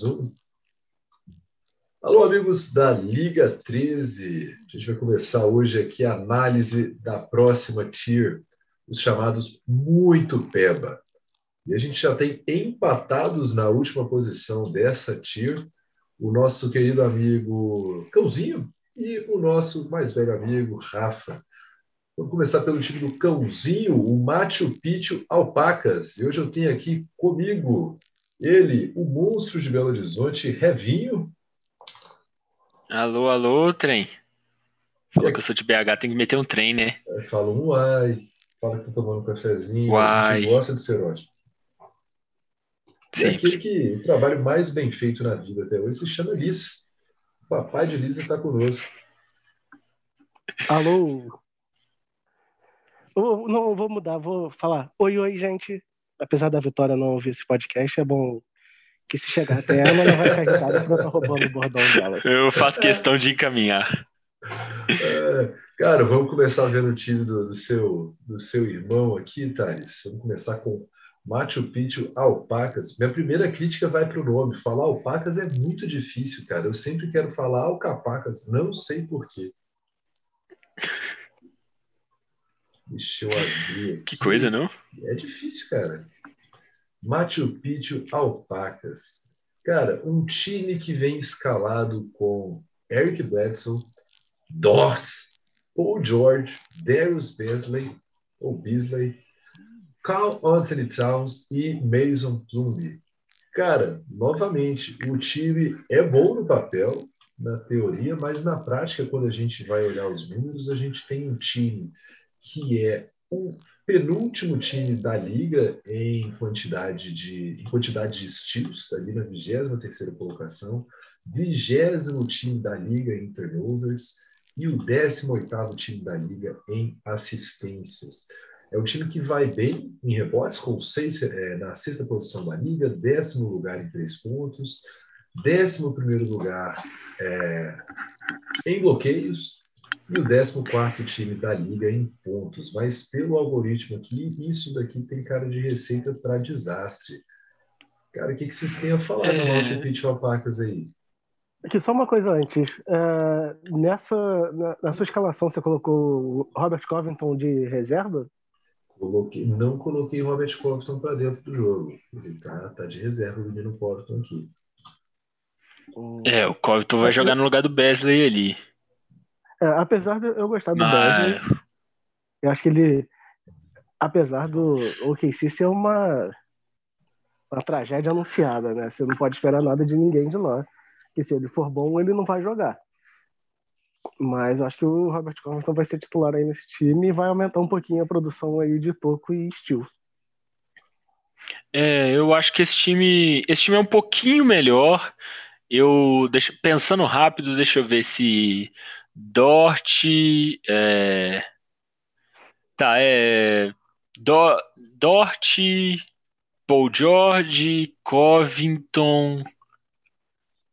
Zoom. Alô, amigos da Liga 13. A gente vai começar hoje aqui a análise da próxima tier, os chamados muito peba. E a gente já tem empatados na última posição dessa tier o nosso querido amigo Cãozinho e o nosso mais velho amigo Rafa. Vamos começar pelo time do Cãozinho, o Machu Picchu Alpacas. E hoje eu tenho aqui comigo ele, o monstro de Belo Horizonte, Revinho. Alô, alô, trem. Falou que eu sou de BH, tem que meter um trem, né? É, fala um uai, fala que tá tomando um cafezinho, uai. a gente gosta de ser ótimo. É aquele que o trabalho mais bem feito na vida até hoje se chama Liz. O papai de Liz está conosco. Alô. Eu, não, vou mudar, vou falar. Oi, oi, gente apesar da Vitória não ouvir esse podcast, é bom que se chegar até ela, não vai ficar irritada porque eu tô roubando o bordão dela. Eu faço questão de encaminhar. É, cara, vamos começar vendo o time do, do, seu, do seu irmão aqui, Thales. Vamos começar com Machu Picchu Alpacas. Minha primeira crítica vai para o nome. Falar alpacas é muito difícil, cara. Eu sempre quero falar alcapacas, não sei porquê. Deixa eu abrir. Aqui. Que coisa, não? É difícil, cara. Machu Picchu Alpacas. Cara, um time que vem escalado com Eric Bledsoe, Dort, Paul George, Darius Beasley, ou Beasley, Carl Anthony Towns e Mason Plumlee. Cara, novamente, o time é bom no papel, na teoria, mas na prática, quando a gente vai olhar os números, a gente tem um time que é o penúltimo time da liga em quantidade de, em quantidade de estilos, está ali na 23 colocação, vigésimo time da liga em turnovers e o 18 time da liga em assistências. É um time que vai bem em rebotes, com seis, é, na sexta posição da liga, décimo lugar em três pontos, décimo primeiro lugar é, em bloqueios, e o 14 time da liga em pontos. Mas pelo algoritmo aqui, isso daqui tem cara de receita para desastre. Cara, o que, que vocês têm a falar é... no Machu Picchu Alpacas aí? Aqui, só uma coisa antes. É, nessa, na, na, sua escalação, você colocou Robert Covington de reserva? Coloquei, não coloquei Robert Covington para dentro do jogo. Ele tá, tá de reserva, o menino Covington aqui. É, o Covington vai jogar no lugar do Besley ali. É, apesar de eu gostar do Mas... eu acho que ele, apesar do OKC ser uma, uma tragédia anunciada, né? Você não pode esperar nada de ninguém de lá. Que se ele for bom, ele não vai jogar. Mas eu acho que o Robert Covington vai ser titular aí nesse time e vai aumentar um pouquinho a produção aí de toco e estilo. É, eu acho que esse time, esse time é um pouquinho melhor. Eu pensando rápido, deixa eu ver se Dort. É... Tá, é. Do... Dort, Paul George, Covington.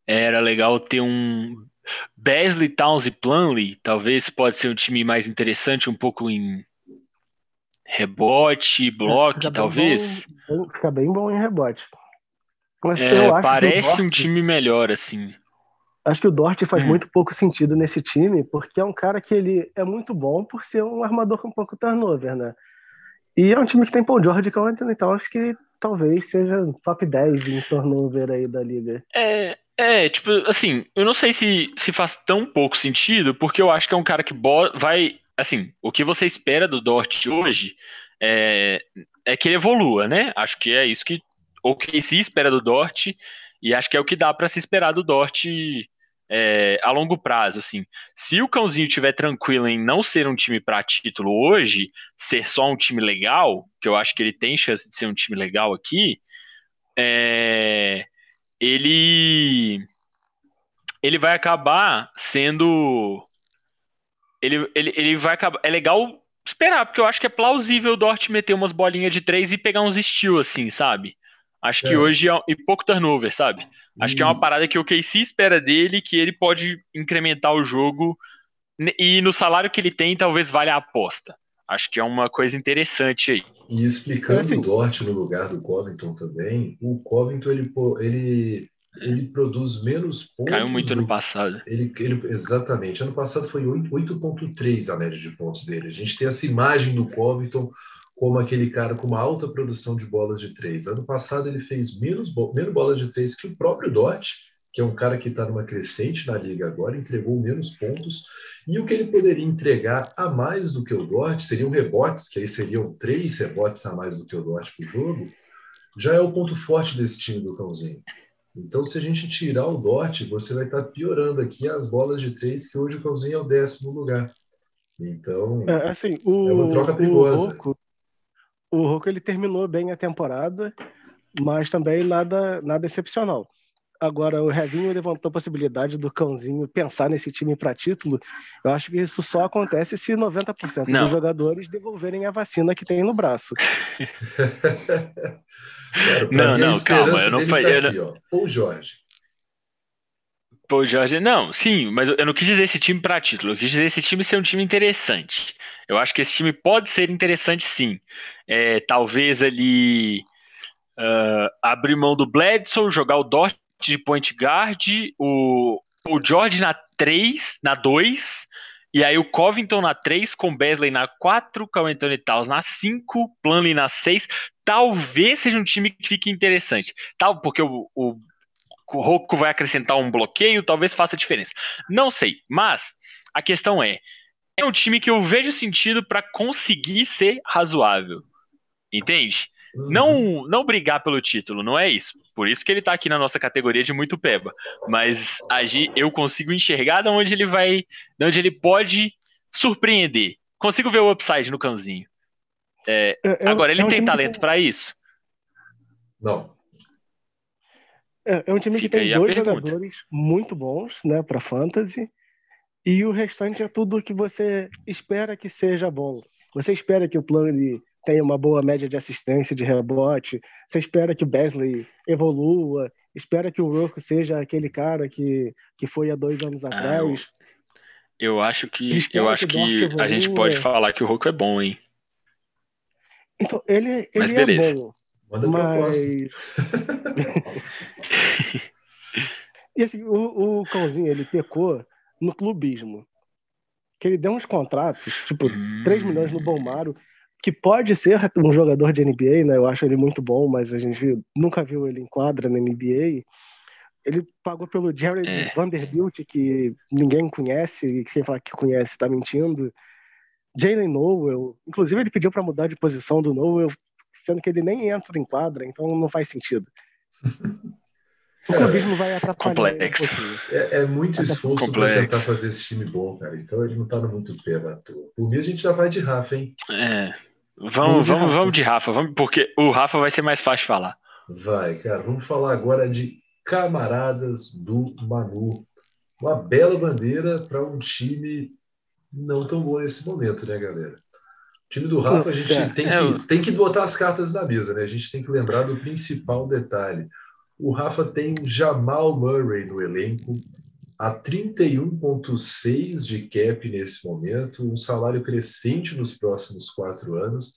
Era legal ter um. Besley, Towns e Plumlee. Talvez pode ser um time mais interessante, um pouco em rebote, bloco, é, talvez. Bom, fica bem bom em rebote. É, parece um time melhor, assim. Acho que o Dort faz hum. muito pouco sentido nesse time, porque é um cara que ele é muito bom por ser um armador com pouco turnover, né? E é um time que tem Paul George que é Anthony acho que talvez seja top 10 em turnover aí da liga. É, é, tipo, assim, eu não sei se, se faz tão pouco sentido, porque eu acho que é um cara que vai. Assim, o que você espera do Dort hoje é, é que ele evolua, né? Acho que é isso que o que se espera do Dort, e acho que é o que dá para se esperar do Dort é, a longo prazo, assim. Se o Cãozinho tiver tranquilo em não ser um time para título hoje, ser só um time legal, que eu acho que ele tem chance de ser um time legal aqui, é, ele ele vai acabar sendo ele, ele, ele vai acabar é legal esperar, porque eu acho que é plausível o Dort meter umas bolinhas de três e pegar uns estilos assim, sabe? Acho é. que hoje é, e pouco turnover, sabe? Acho que é uma parada que o KC espera dele, que ele pode incrementar o jogo e no salário que ele tem, talvez valha a aposta. Acho que é uma coisa interessante aí. E explicando o Dort no lugar do Covington também, o Covington ele, ele ele produz menos pontos. Caiu muito do... ano passado. Ele, ele, exatamente. Ano passado foi 8,3 a média de pontos dele. A gente tem essa imagem do Covington como aquele cara com uma alta produção de bolas de três. Ano passado ele fez menos, menos bolas de três que o próprio Dort, que é um cara que está numa crescente na liga agora, entregou menos pontos. E o que ele poderia entregar a mais do que o Dort seriam rebotes, que aí seriam três rebotes a mais do que o Dort por jogo. Já é o ponto forte desse time do Cãozinho. Então, se a gente tirar o Dort, você vai estar tá piorando aqui as bolas de três, que hoje o Cãozinho é o décimo lugar. Então, é, assim, o, é uma troca perigosa. O Rocco, ele terminou bem a temporada, mas também nada, nada excepcional. Agora, o Revinho levantou a possibilidade do Cãozinho pensar nesse time para título. Eu acho que isso só acontece se 90% não. dos jogadores devolverem a vacina que tem no braço. Cara, não, não, calma. Eu não falei. Tá aqui, Ou Jorge. Pô, Jorge, não, sim, mas eu não quis dizer esse time para título, eu quis dizer esse time ser um time interessante. Eu acho que esse time pode ser interessante, sim. É, talvez ali uh, abrir mão do Bledsoe, jogar o Dort de point guard, o, o George na 3, na 2, e aí o Covington na 3, com Besley na 4, com Anthony Towns na 5, Plumlee na 6. Talvez seja um time que fique interessante. Tal, porque o, o, o Rocco vai acrescentar um bloqueio, talvez faça diferença. Não sei, mas a questão é, é um time que eu vejo sentido para conseguir ser razoável. Entende? Uhum. Não, não brigar pelo título, não é isso. Por isso que ele tá aqui na nossa categoria de muito peba. Mas agir, eu consigo enxergar de onde ele vai, de onde ele pode surpreender. Consigo ver o upside no cãozinho. É, é agora, ele é tem talento que... para isso? Não. É, é um time Fica que tem dois jogadores muito bons, né, para fantasy. E o restante é tudo que você espera que seja bom. Você espera que o plano tenha uma boa média de assistência, de rebote. Você espera que o Besley evolua, espera que o Rocco seja aquele cara que, que foi há dois anos ah, atrás. Eu, eu acho que eu acho que, que a gente pode falar que o Rocco é bom, hein? Então, ele, ele mas é beleza. é bom. Manda mas... e assim, o, o Cãozinho, ele pecou no clubismo. Que ele deu uns contratos, tipo, hum... 3 milhões no Bomaro, que pode ser um jogador de NBA, né? Eu acho ele muito bom, mas a gente nunca viu ele em quadra na NBA. Ele pagou pelo Jared é. Vanderbilt, que ninguém conhece, e quem fala que conhece está mentindo. Jalen Noel, inclusive ele pediu para mudar de posição do Noel, sendo que ele nem entra em quadra, então não faz sentido. O clubismo vai atrapalhar. Complexo. Um é, é, muito esforço para tentar fazer esse time bom, cara. Então ele não tá no muito pé na toa. Por mim a gente já vai de Rafa, hein? É. Vamos, vamos, vamos de Rafa, vamos, porque o Rafa vai ser mais fácil de falar. Vai, cara. Vamos falar agora de Camaradas do Manu. Uma bela bandeira para um time não tão bom nesse momento, né, galera? O time do Rafa, a gente é, tem, que, tem que botar as cartas na mesa, né? A gente tem que lembrar do principal detalhe. O Rafa tem Jamal Murray no elenco, a 31,6 de cap nesse momento, um salário crescente nos próximos quatro anos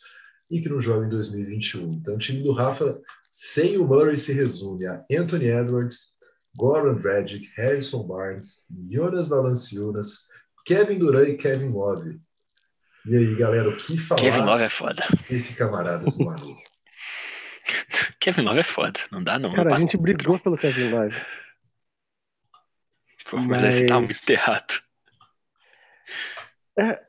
e que não joga em 2021. Então, o time do Rafa, sem o Murray, se resume a Anthony Edwards, Goran Dragic, Harrison Barnes, Jonas Valanciunas, Kevin Durant e Kevin Love. E aí, galera, o que falar Kevin Love é foda. Esse camarada do Manu? Kevin Love é foda, não dá não. Cara, não a gente brigou pelo Kevin Love. Pô, mas, mas... você tá muito errado. É,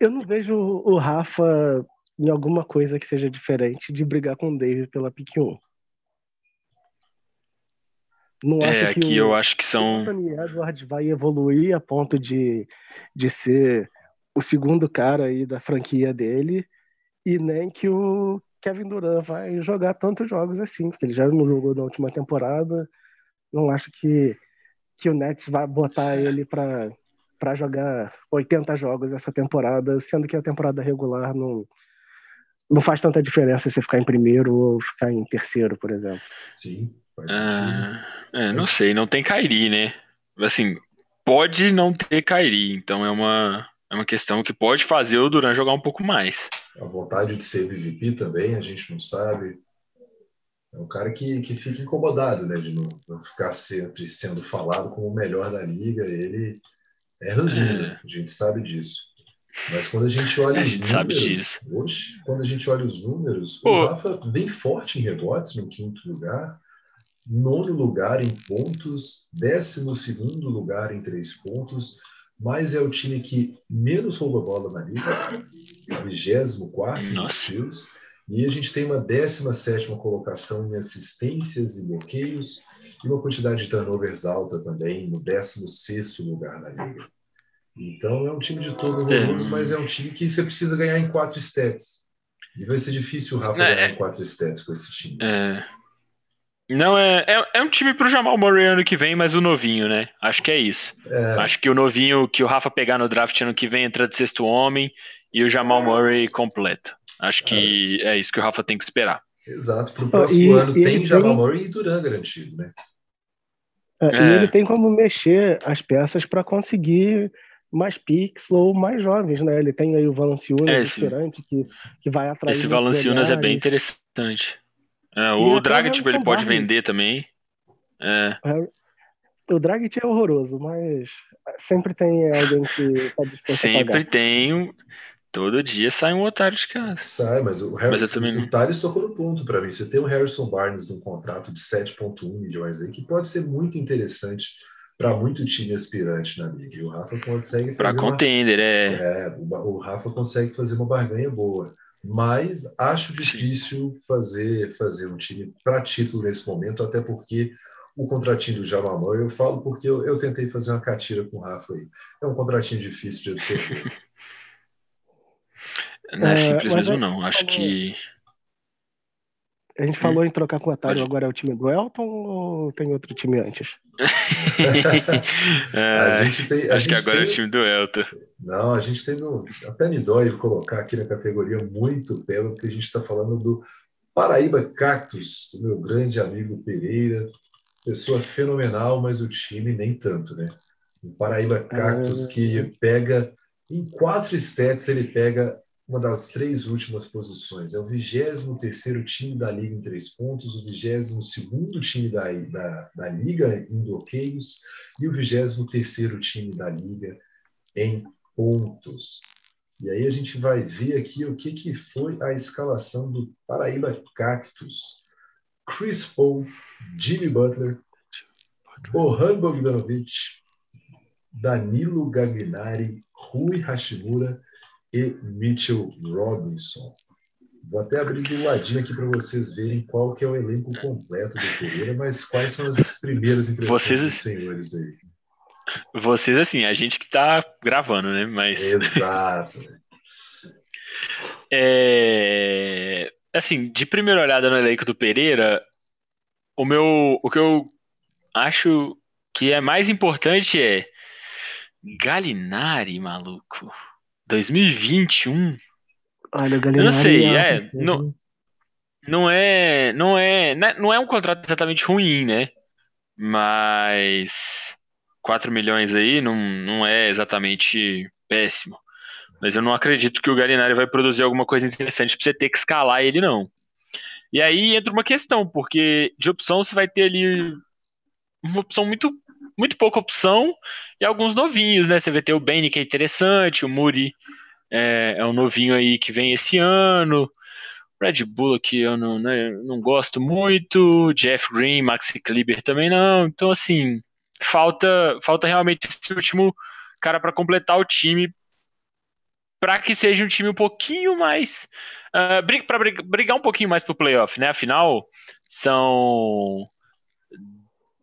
eu não vejo o Rafa em alguma coisa que seja diferente de brigar com o David pela pick 1. Não é, acho que aqui o, eu acho que são. O Anthony Edwards vai evoluir a ponto de, de ser o segundo cara aí da franquia dele, e nem que o Kevin Durant vai jogar tantos jogos assim, porque ele já não jogou na última temporada. Não acho que que o Nets vai botar ele para para jogar 80 jogos essa temporada, sendo que a temporada regular não não faz tanta diferença se ficar em primeiro ou ficar em terceiro, por exemplo. Sim, ah, é, não sei, não tem Kairi, né? Assim, pode não ter Kairi, então é uma é uma questão que pode fazer o Duran jogar um pouco mais. A vontade de ser MVP também, a gente não sabe. É um cara que, que fica incomodado, né? De não, não ficar sempre sendo falado como o melhor da liga. Ele é ranzinho, é. a gente sabe disso. Mas quando a gente olha a gente os números, sabe disso. Hoje, quando a gente olha os números, Pô. o Rafa bem forte em rebotes no quinto lugar, nono lugar em pontos, décimo segundo lugar em três pontos, mas é o time que menos rouba bola na liga, 24 nos steals, e a gente tem uma 17 colocação em assistências e bloqueios, e uma quantidade de turnovers alta também, no 16 lugar na liga. Então é um time de todo horroroso, é. mas é um time que você precisa ganhar em quatro stats. E vai ser difícil o Rafa é, ganhar em quatro stats com esse time. É. Não, é, é, é um time pro Jamal Murray ano que vem, mas o novinho, né? Acho que é isso. É. Acho que o novinho que o Rafa pegar no draft ano que vem entra de sexto homem e o Jamal Murray completa. Acho que é, é isso que o Rafa tem que esperar. Exato. Pro próximo e, ano e tem Jamal tem... Murray e Duran garantido, né? É, e é. ele tem como mexer as peças para conseguir mais picks ou mais jovens, né? Ele tem aí o Valanciunas, é, esperante, que, que vai atrás. Esse Valanciunas é bem interessante. É, o Dragic tipo, ele pode vender também. É. O Dragic é horroroso, mas sempre tem alguém que está disposto sempre a tem. Todo dia sai um otário de casa. Sai, mas o Harrison, mas também... o Thales tocou no ponto para mim. Você tem o Harrison Barnes num contrato de 7,1 milhões aí, que pode ser muito interessante para muito time aspirante na liga. E o Rafa consegue fazer. Para contender, uma... é. é o, o Rafa consegue fazer uma barganha boa mas acho difícil fazer, fazer um time para título nesse momento, até porque o contratinho do Jamal eu falo porque eu, eu, tentei fazer uma catira com o Rafa aí. É um contratinho difícil de absorver. Não é, é simples mesmo, não. Acho que. A gente falou hum. em trocar com o Atari, agora é o time do Elton ou tem outro time antes? é, a gente tem, a acho gente que agora tem... é o time do Elton. Não, a gente tem no, até me dói colocar aqui na categoria muito pelo, porque a gente está falando do Paraíba Cactus, do meu grande amigo Pereira, pessoa fenomenal, mas o time nem tanto, né? O Paraíba Cactus que ah. pega em quatro stats ele pega uma das três últimas posições. É o 23 time da Liga em três pontos, o 22 time da, da, da Liga em bloqueios e o 23 time da Liga em pontos. E aí a gente vai ver aqui o que, que foi a escalação do Paraíba Cactus. Chris Paul, Jimmy Butler, Bohan Bogdanovic, Danilo Gagliari, Rui Hashimura e Mitchell Robinson. Vou até abrir do ladinho aqui para vocês verem qual que é o elenco completo do Pereira, mas quais são as primeiras impressões vocês, dos senhores aí? Vocês, assim, a gente que está gravando, né? Mas... Exato. é... Assim, de primeira olhada no elenco do Pereira, o meu, o que eu acho que é mais importante é Galinari, maluco. 2021. Olha, Eu não sei, é, não, não é, não é, né, não é um contrato exatamente ruim, né? Mas 4 milhões aí não, não é exatamente péssimo. Mas eu não acredito que o Galinari vai produzir alguma coisa interessante para você ter que escalar ele, não. E aí entra uma questão, porque de opção você vai ter ali uma opção muito muito pouca opção e alguns novinhos, né? Você vai ter o Benny, que é interessante, o Muri é, é um novinho aí que vem esse ano. Red Bull aqui eu não, né, não gosto muito, Jeff Green, Maxi Kleber também não. Então, assim, falta, falta realmente esse último cara para completar o time para que seja um time um pouquinho mais. Uh, para brigar um pouquinho mais pro playoff, né? Afinal, são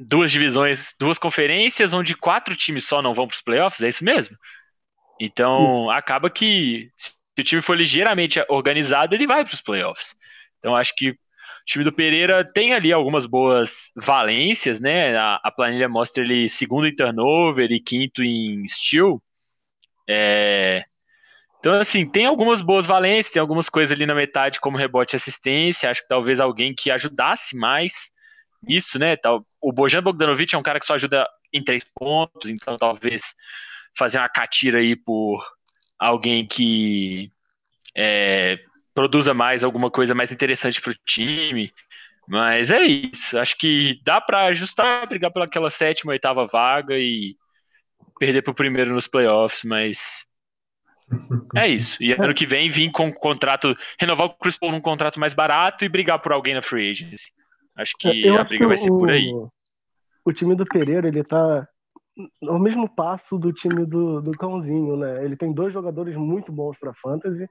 duas divisões, duas conferências, onde quatro times só não vão para os playoffs, é isso mesmo? Então, isso. acaba que se o time for ligeiramente organizado, ele vai para os playoffs. Então, acho que o time do Pereira tem ali algumas boas valências, né? A, a planilha mostra ele segundo em turnover e quinto em steal. É... Então, assim, tem algumas boas valências, tem algumas coisas ali na metade, como rebote e assistência. Acho que talvez alguém que ajudasse mais isso, né? Tal, o Bojan Bogdanovic é um cara que só ajuda em três pontos, então talvez fazer uma catira aí por alguém que é, produza mais alguma coisa mais interessante para o time. Mas é isso. Acho que dá para ajustar, brigar pelaquela sétima, oitava vaga e perder pro primeiro nos playoffs, mas é isso. E ano que vem vir com um contrato, renovar o Chris Paul num contrato mais barato e brigar por alguém na free agency. Acho que Eu a briga vai ser o- por aí. O time do Pereira, ele tá no mesmo passo do time do, do Cãozinho, né? Ele tem dois jogadores muito bons para fantasy,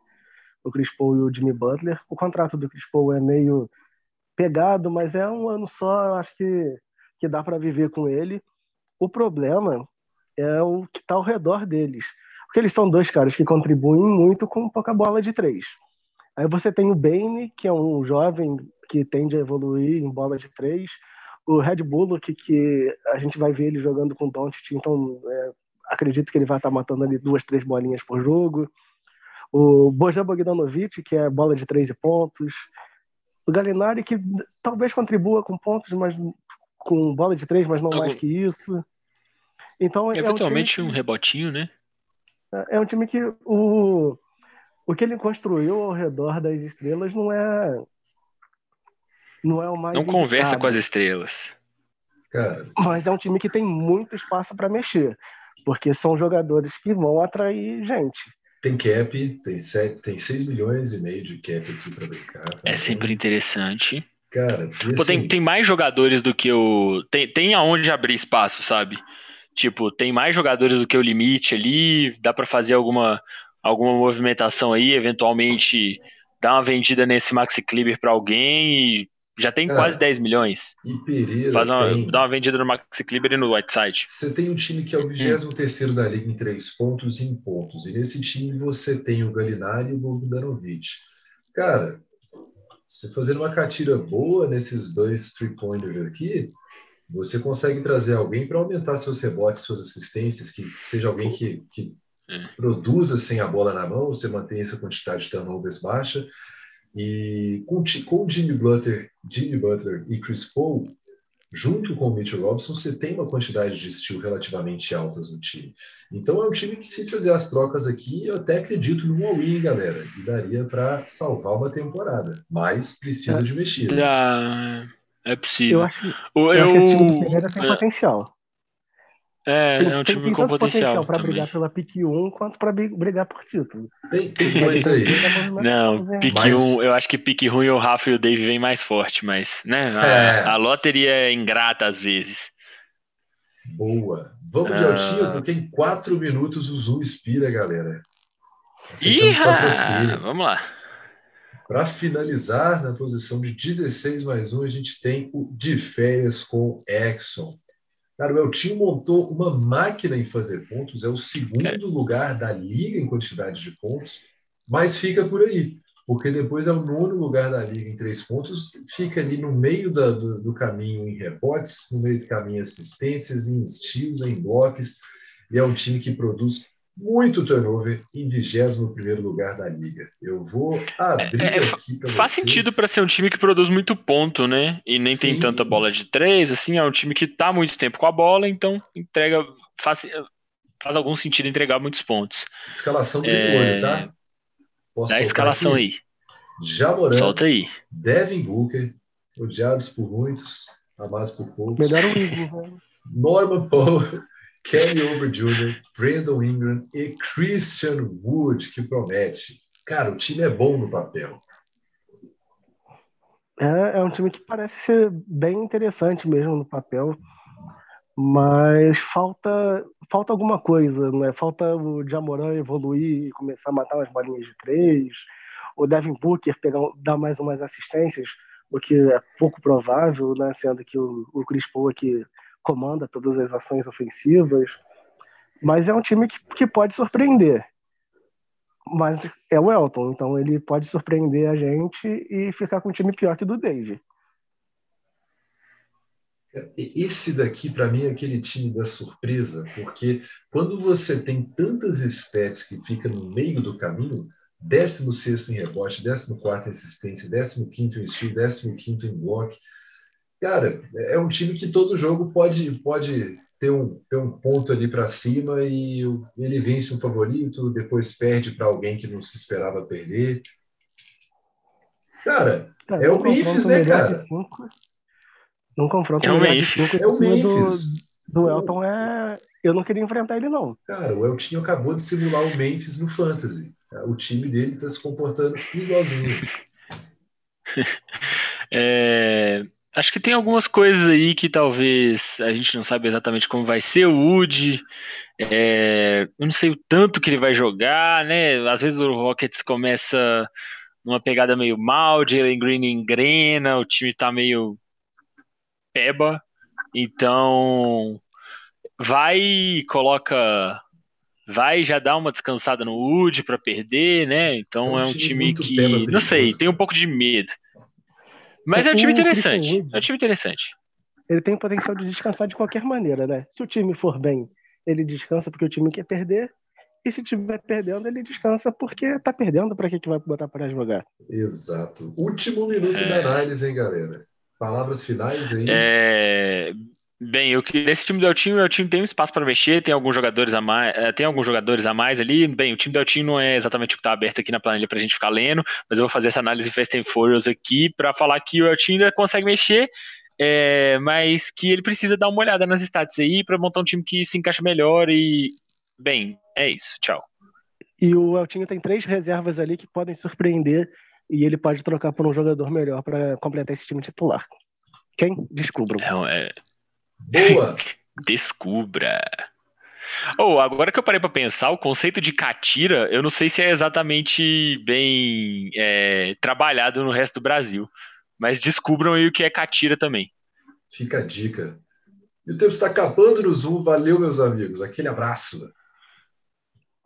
o Chris Paul e o Jimmy Butler. O contrato do Chris Paul é meio pegado, mas é um ano só, eu acho que, que dá para viver com ele. O problema é o que está ao redor deles. Porque eles são dois caras que contribuem muito com pouca bola de três. Aí você tem o Bane, que é um jovem que tende a evoluir em bola de três. O Red Bullock, que a gente vai ver ele jogando com o Doncic, então é, acredito que ele vai estar matando ali duas, três bolinhas por jogo. O Bojan Bogdanovic, que é bola de três e pontos. O Galinari, que talvez contribua com pontos, mas com bola de três, mas não Algum- mais que isso. Então é um Eventualmente que- um rebotinho, né? é um time que o, o que ele construiu ao redor das estrelas não é não é o mais Não conversa indicado, com as estrelas. Cara, mas é um time que tem muito espaço para mexer, porque são jogadores que vão atrair gente. tem cap, tem, sete, tem 6 milhões e meio de cap aqui para brincar. tá? É sempre interessante. Cara, Pô, tem, assim, tem mais jogadores do que o. Tem, tem aonde abrir espaço, sabe? Tipo, tem mais jogadores do que o limite ali. Dá pra fazer alguma, alguma movimentação aí, eventualmente dar uma vendida nesse Maxi Kleber pra alguém e já tem Cara, quase 10 milhões. e Pereira Faz uma, tem... dá uma vendida no Maxi Kleber e no Whiteside. Você tem um time que é o 23 da liga em três pontos e em pontos. E nesse time você tem o Galinari e o Bogdanovic. Cara, você fazendo uma catira boa nesses dois three-pointers aqui, você consegue trazer alguém para aumentar seus rebotes, suas assistências, que seja alguém que, que É. produza sem a bola na mão, você mantém essa quantidade de turnovers baixa. E com, com Jimmy Butler, Jimmy Butler e Chris Paul, junto com o Mitchell Robinson, você tem uma quantidade de estilo relativamente altas no time. Então é um time que, se fizer as trocas aqui, eu até acredito no all-in, galera, e daria para salvar uma temporada. Mas precisa de mexida. É Eu possível. acho, que- O- eu acho que esse time eu- tem é, potencial. É, Tem, é um tem- time tem com tanto potencial para brigar pela pick 1 quanto para brigar por título. Tem, tem coisa aí. Não, pique Mas- 1, eu acho que pique ruim o Rafa e o Dave vem mais forte, mas, né? É. A, a lottery é ingrata às vezes. Boa. Vamos de Ah. altinho, porque em quatro minutos o Zoom expira, galera. Aceitamos Ih, patrocínio. vamos lá. Para finalizar, na posição de 16 mais um, a gente tem o de férias com Exxon. Cara, o Eltinho montou uma máquina em fazer pontos, é o segundo lugar da liga em quantidade de pontos, mas fica por aí, porque depois é o nono lugar da liga em três pontos, fica ali no meio da- do, do caminho em rebotes, no meio do caminho em assistências, em estilos, em blocos, e é um time que produz muito turnover em 21º lugar da liga. Eu vou abrir É, é, fa- aqui para Faz sentido para ser um time que produz muito ponto, né? E nem tem Sim. tanta bola de três, assim, é um time que tá muito tempo com a bola, então entrega faz, faz algum sentido entregar muitos pontos. Escalação do É, olho, tá? Posso Dá a escalação aqui? aí. Jamoran, Solta aí. Devin Booker, odiados por muitos, amados por poucos. Melhor o Wiggins, né? Norman Powell, Kelly Over Jr., Brandon Ingram e Christian Wood, que promete. Cara, o time é bom no papel. É, é um time que parece ser bem interessante mesmo no papel, mas falta falta alguma coisa, né? Falta o Jamoran evoluir e começar a matar umas bolinhas de três, o Devin Booker pegar, dar mais umas assistências, o que é pouco provável, né? Sendo que o, o Chris Paul aqui comanda todas as ações ofensivas, mas é um time que, que pode surpreender. Mas é o Elton, então ele pode surpreender a gente e ficar com um time pior que o do Dave. Esse daqui, para mim, é aquele time da surpresa, porque quando você tem tantas stats que fica no meio do caminho, 16 em rebote, 14 em assistência, 15 em steal, 15 em block, cara, é um time que todo jogo pode, pode ter, um, ter um ponto ali para cima e ele vence um favorito, depois perde para alguém que não se esperava perder. Cara, É, é o Memphis, né, cara? Num confronto é o Memphis. é o Memphis. Do, do Elton é. Eu não queria enfrentar ele, não. Cara, o Elton acabou de simular o Memphis no Fantasy. O time dele está se comportando igualzinho. é, acho que tem algumas coisas aí que talvez a gente não sabe exatamente como vai ser o Wood. É, eu não sei o tanto que ele vai jogar, né? Às vezes o Rockets começa numa pegada meio mal, Jalen Green engrena, o time tá meio peba. Então, vai e coloca. Vai já dar uma descansada no Wood para perder, né? Então é um, é um time, time que. Não sei, tem um pouco de medo. Mas é um time interessante. É um time interessante. Ele tem o potencial de descansar de qualquer maneira, né? Se o time for bem, ele descansa porque o time quer perder. E se estiver perdendo, ele descansa porque tá perdendo. Para que, que vai botar para jogar? Exato. Último minuto é... da análise, hein, galera? Palavras finais aí. É... Bem, eu que nesse time do Eltinho, o Eltinho tem um espaço para mexer, tem alguns jogadores a mais, eh, tem alguns jogadores a mais ali. Bem, o time do Eltinho não é exatamente o que está aberto aqui na planilha para a gente ficar lendo, mas eu vou fazer essa análise Fast and Furious aqui para falar que o Eltinho ainda consegue mexer, é, mas que ele precisa dar uma olhada nas stats aí para montar um time que se encaixa melhor e bem, é isso. Tchau. E o Eltinho tem três reservas ali que podem surpreender e ele pode trocar por um jogador melhor para completar esse time titular. Quem? Descubram. É, é, Boa! Descubra. Ou oh, agora que eu parei para pensar, o conceito de catira, eu não sei se é exatamente bem é, trabalhado no resto do Brasil. Mas descubram aí o que é catira também. Fica a dica. E o tempo está acabando no Zoom. Valeu, meus amigos. Aquele abraço.